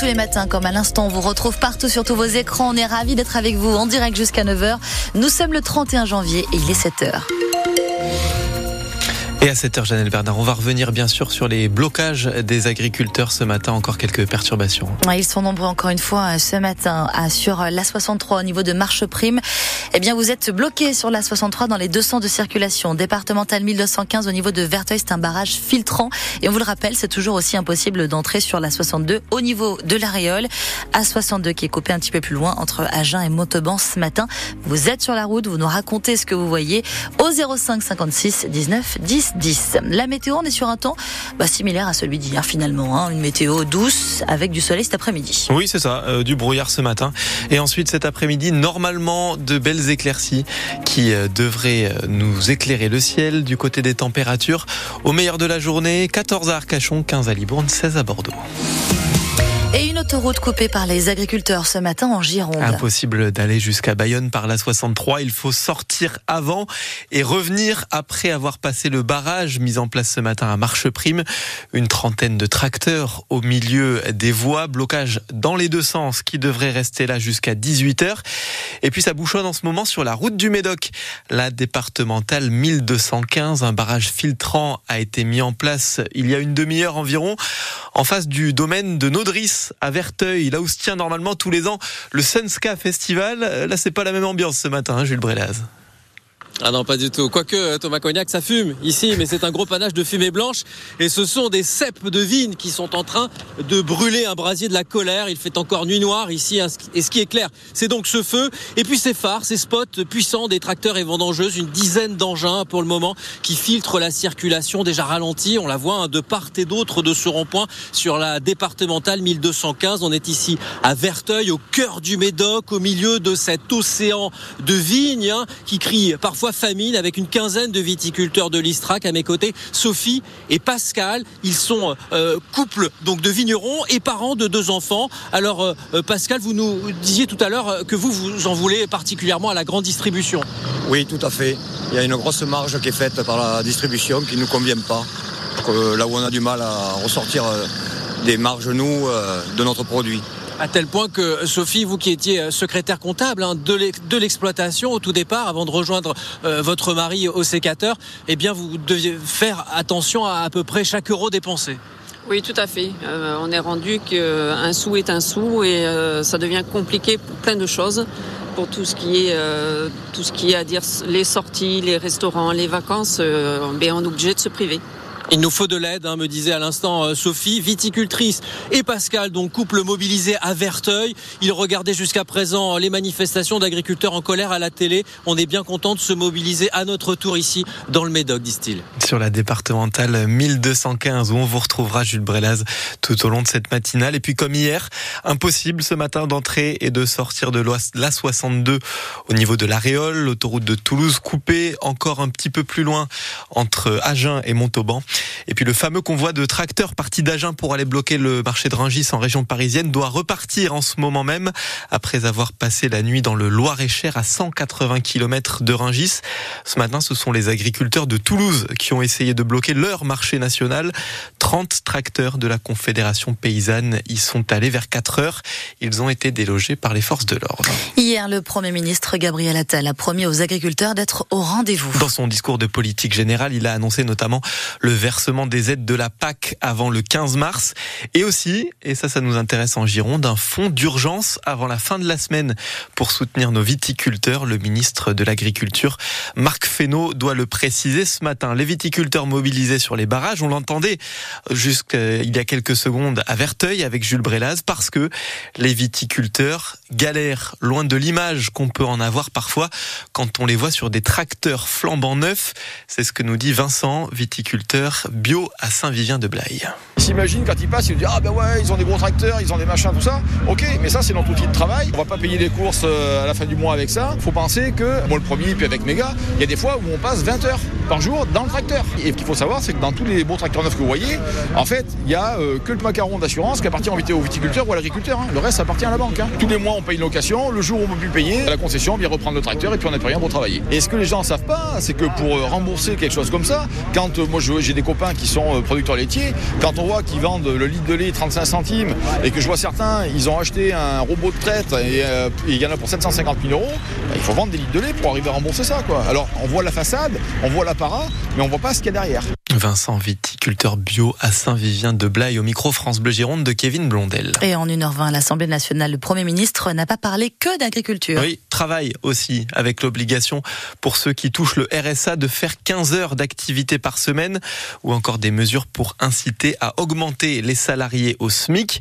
tous les matins, comme à l'instant, on vous retrouve partout sur tous vos écrans. On est ravis d'être avec vous en direct jusqu'à 9h. Nous sommes le 31 janvier et il est 7h. Et à 7h, Janelle Bernard, on va revenir bien sûr sur les blocages des agriculteurs ce matin. Encore quelques perturbations. ils sont nombreux encore une fois ce matin sur l'A63 au niveau de Marche Prime. Eh bien, vous êtes bloqué sur l'A63 dans les deux sens de circulation. Départemental 1215 au niveau de Verteuil, c'est un barrage filtrant. Et on vous le rappelle, c'est toujours aussi impossible d'entrer sur l'A62 au niveau de l'Aréole. A62 qui est coupé un petit peu plus loin entre Agen et Montauban ce matin. Vous êtes sur la route, vous nous racontez ce que vous voyez au 05 56 19 10 10. La météo, on est sur un temps bah, similaire à celui d'hier finalement. Hein. Une météo douce avec du soleil cet après-midi. Oui, c'est ça, euh, du brouillard ce matin. Et ensuite cet après-midi, normalement de belles éclaircies qui euh, devraient euh, nous éclairer le ciel du côté des températures. Au meilleur de la journée, 14 à Arcachon, 15 à Libourne, 16 à Bordeaux. Et une autoroute coupée par les agriculteurs ce matin en Gironde. Impossible d'aller jusqu'à Bayonne par la 63. Il faut sortir avant et revenir après avoir passé le barrage mis en place ce matin à Marche Prime. Une trentaine de tracteurs au milieu des voies. Blocage dans les deux sens qui devrait rester là jusqu'à 18h. Et puis ça bouchonne en ce moment sur la route du Médoc. La départementale 1215, un barrage filtrant a été mis en place il y a une demi-heure environ en face du domaine de À Verteuil, là où se tient normalement tous les ans le Sunska Festival. Là, c'est pas la même ambiance ce matin, hein, Jules Brelaz. Ah non, pas du tout. Quoique euh, Thomas Cognac, ça fume ici, mais c'est un gros panache de fumée blanche. Et ce sont des cèpes de vigne qui sont en train de brûler un brasier de la colère. Il fait encore nuit noire ici. Et ce qui est clair, c'est donc ce feu. Et puis ces phares, ces spots puissants des tracteurs et vendangeuses, une dizaine d'engins pour le moment qui filtrent la circulation déjà ralentie. On la voit hein, de part et d'autre de ce rond-point sur la départementale 1215. On est ici à Verteuil, au cœur du Médoc, au milieu de cet océan de vignes hein, qui crie parfois famine avec une quinzaine de viticulteurs de l'Istrac à mes côtés, Sophie et Pascal. Ils sont euh, couple donc de vignerons et parents de deux enfants. Alors euh, euh, Pascal, vous nous disiez tout à l'heure que vous vous en voulez particulièrement à la grande distribution. Oui, tout à fait. Il y a une grosse marge qui est faite par la distribution qui ne nous convient pas. Là où on a du mal à ressortir des marges nous de notre produit. À tel point que Sophie, vous qui étiez euh, secrétaire comptable hein, de l'exploitation au tout départ, avant de rejoindre euh, votre mari au sécateur, eh bien vous deviez faire attention à à peu près chaque euro dépensé. Oui, tout à fait. Euh, on est rendu qu'un sou est un sou et ça devient compliqué pour plein de choses. Pour tout ce qui est, tout ce qui est à dire les sorties, les restaurants, les vacances, ben, on est obligé de se priver. Il nous faut de l'aide, hein, me disait à l'instant euh, Sophie, viticultrice et Pascal, donc couple mobilisé à Verteuil. Ils regardaient jusqu'à présent les manifestations d'agriculteurs en colère à la télé. On est bien content de se mobiliser à notre tour ici dans le Médoc, disent-ils. Sur la départementale 1215 où on vous retrouvera Jules Brelaz tout au long de cette matinale. Et puis comme hier, impossible ce matin d'entrer et de sortir de l'A62 au niveau de l'Aréole, l'autoroute de Toulouse coupée encore un petit peu plus loin entre Agen et Montauban. Et puis le fameux convoi de tracteurs parti d'Agen pour aller bloquer le marché de Rungis en région parisienne doit repartir en ce moment même après avoir passé la nuit dans le Loir-et-Cher à 180 km de Rungis. Ce matin, ce sont les agriculteurs de Toulouse qui ont essayé de bloquer leur marché national. 30 tracteurs de la Confédération paysanne y sont allés vers 4 heures. Ils ont été délogés par les forces de l'ordre. Hier, le Premier ministre Gabriel Attal a promis aux agriculteurs d'être au rendez-vous. Dans son discours de politique générale, il a annoncé notamment le versement des aides de la PAC avant le 15 mars et aussi, et ça ça nous intéresse en Gironde, un fonds d'urgence avant la fin de la semaine pour soutenir nos viticulteurs. Le ministre de l'Agriculture, Marc Fesneau, doit le préciser ce matin. Les viticulteurs mobilisés sur les barrages, on l'entendait jusqu'il y a quelques secondes à Verteuil avec Jules Brelaz parce que les viticulteurs galèrent loin de l'image qu'on peut en avoir parfois quand on les voit sur des tracteurs flambant neufs. C'est ce que nous dit Vincent, viticulteur bio à Saint-Vivien de Blaye. Ils s'imaginent quand ils passent, ils disent Ah ben ouais, ils ont des gros tracteurs, ils ont des machins, tout ça. Ok, mais ça c'est notre outil de travail. On va pas payer les courses euh, à la fin du mois avec ça. Faut penser que, moi le premier, puis avec mes il y a des fois où on passe 20 heures par jour dans le tracteur. Et ce qu'il faut savoir, c'est que dans tous les beaux tracteurs neufs que vous voyez, en fait, il y a euh, que le macaron d'assurance qui appartient aux viticulteurs ou à l'agriculteur. Hein. Le reste appartient à la banque. Hein. Tous les mois, on paye une location. Le jour où on ne peut plus payer, la concession vient reprendre le tracteur et puis on n'a plus rien pour travailler. Et ce que les gens ne savent pas, c'est que pour euh, rembourser quelque chose comme ça, quand euh, moi j'ai des copains qui sont euh, producteurs laitiers, quand on voit qu'ils vendent le litre de lait 35 centimes et que je vois certains, ils ont acheté un robot de traite et, il y en a pour 750 000 euros, bah, il faut vendre des litres de lait pour arriver à rembourser ça. Quoi. Alors on voit la façade, on voit l'apparat, mais on voit pas ce qu'il y a derrière. Vincent, viticulteur bio à Saint-Vivien de Blaye, au micro France Bleu Gironde de Kevin Blondel. Et en 1h20 à l'Assemblée nationale, le Premier ministre n'a pas parlé que d'agriculture. Oui, travail aussi, avec l'obligation pour ceux qui touchent le RSA de faire 15 heures d'activité par semaine, ou encore des mesures pour inciter à augmenter les salariés au SMIC.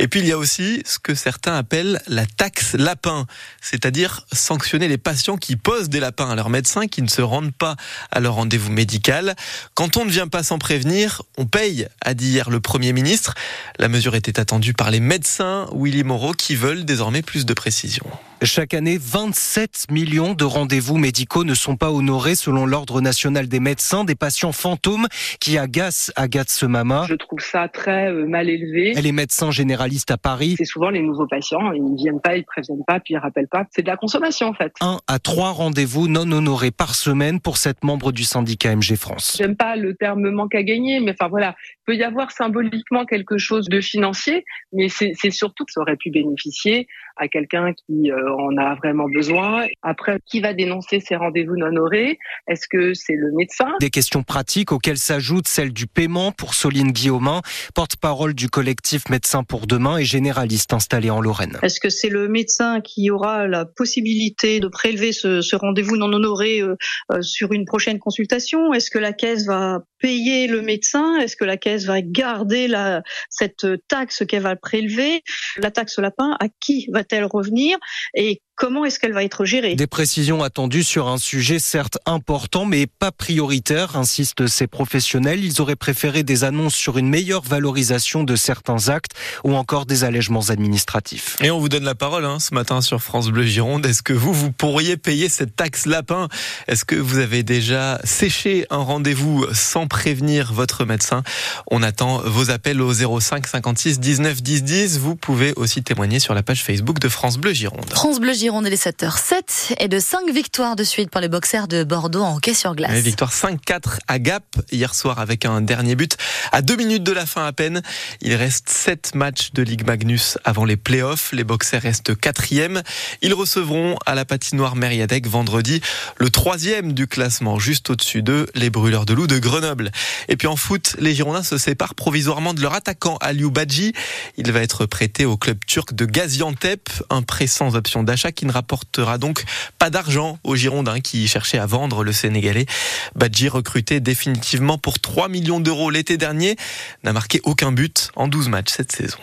Et puis il y a aussi ce que certains appellent la taxe lapin, c'est-à-dire sanctionner les patients qui posent des lapins à leur médecin, qui ne se rendent pas à leur rendez-vous médical. Quand on ne vient pas sans prévenir, on paye, a dit hier le Premier ministre. La mesure était attendue par les médecins Willy Moreau qui veulent désormais plus de précision. Chaque année, 27 millions de rendez-vous médicaux ne sont pas honorés selon l'Ordre national des médecins, des patients fantômes qui agacent Agathe Semama. Je trouve ça très euh, mal élevé. Elle est médecin généraliste à Paris. C'est souvent les nouveaux patients, ils ne viennent pas, ils ne préviennent pas, puis ils rappellent pas. C'est de la consommation en fait. Un à trois rendez-vous non honorés par semaine pour cette membre du syndicat MG France. J'aime pas le terme manque à gagner, mais enfin voilà, il peut y avoir symboliquement quelque chose de financier, mais c'est surtout que ça aurait pu bénéficier à quelqu'un qui euh, en a vraiment besoin. Après, qui va dénoncer ces rendez-vous non honorés? Est-ce que c'est le médecin? Des questions pratiques auxquelles s'ajoute celle du paiement pour Soline Guillaumin, porte-parole du collectif Médecins pour demain et généraliste installé en Lorraine. Est-ce que c'est le médecin qui aura la possibilité de prélever ce, ce rendez-vous non honoré euh, euh, sur une prochaine consultation? Est-ce que la caisse va payer le médecin Est-ce que la caisse va garder la, cette taxe qu'elle va prélever? La taxe lapin, à qui va-t-elle revenir? Et comment est-ce qu'elle va être gérée? Des précisions attendues sur un sujet certes important mais pas prioritaire, insistent ces professionnels. Ils auraient préféré des annonces sur une meilleure valorisation de certains actes ou encore des allègements administratifs. Et on vous donne la parole hein, ce matin sur France Bleu Gironde. Est-ce que vous, vous pourriez payer cette taxe lapin? Est-ce que vous avez déjà séché un rendez-vous sans prévenir votre médecin? On attend vos appels au 05 56 19 10 10. Vous pouvez aussi témoigner sur la page Facebook de France Bleu Gironde. France Bleu Gironde, il est 7h07 et de 5 victoires de suite pour les boxers de Bordeaux en hockey sur glace. victoire 5-4 à Gap hier soir avec un dernier but à deux minutes de la fin à peine. Il reste 7 matchs de Ligue Magnus avant les playoffs. Les boxers restent quatrième. Ils recevront à la patinoire Meriadec vendredi le troisième du classement, juste au-dessus d'eux, les brûleurs de loup de Grenoble. Et puis en foot, les Girondins se séparent provisoirement de leur attaquant Aliou Badji. Il va être prêté au club turc de Gaziantep, un prêt sans option d'achat qui ne rapportera donc pas d'argent aux Girondins qui cherchaient à vendre le Sénégalais. Badji, recruté définitivement pour 3 millions d'euros l'été dernier, n'a marqué aucun but en 12 matchs cette saison.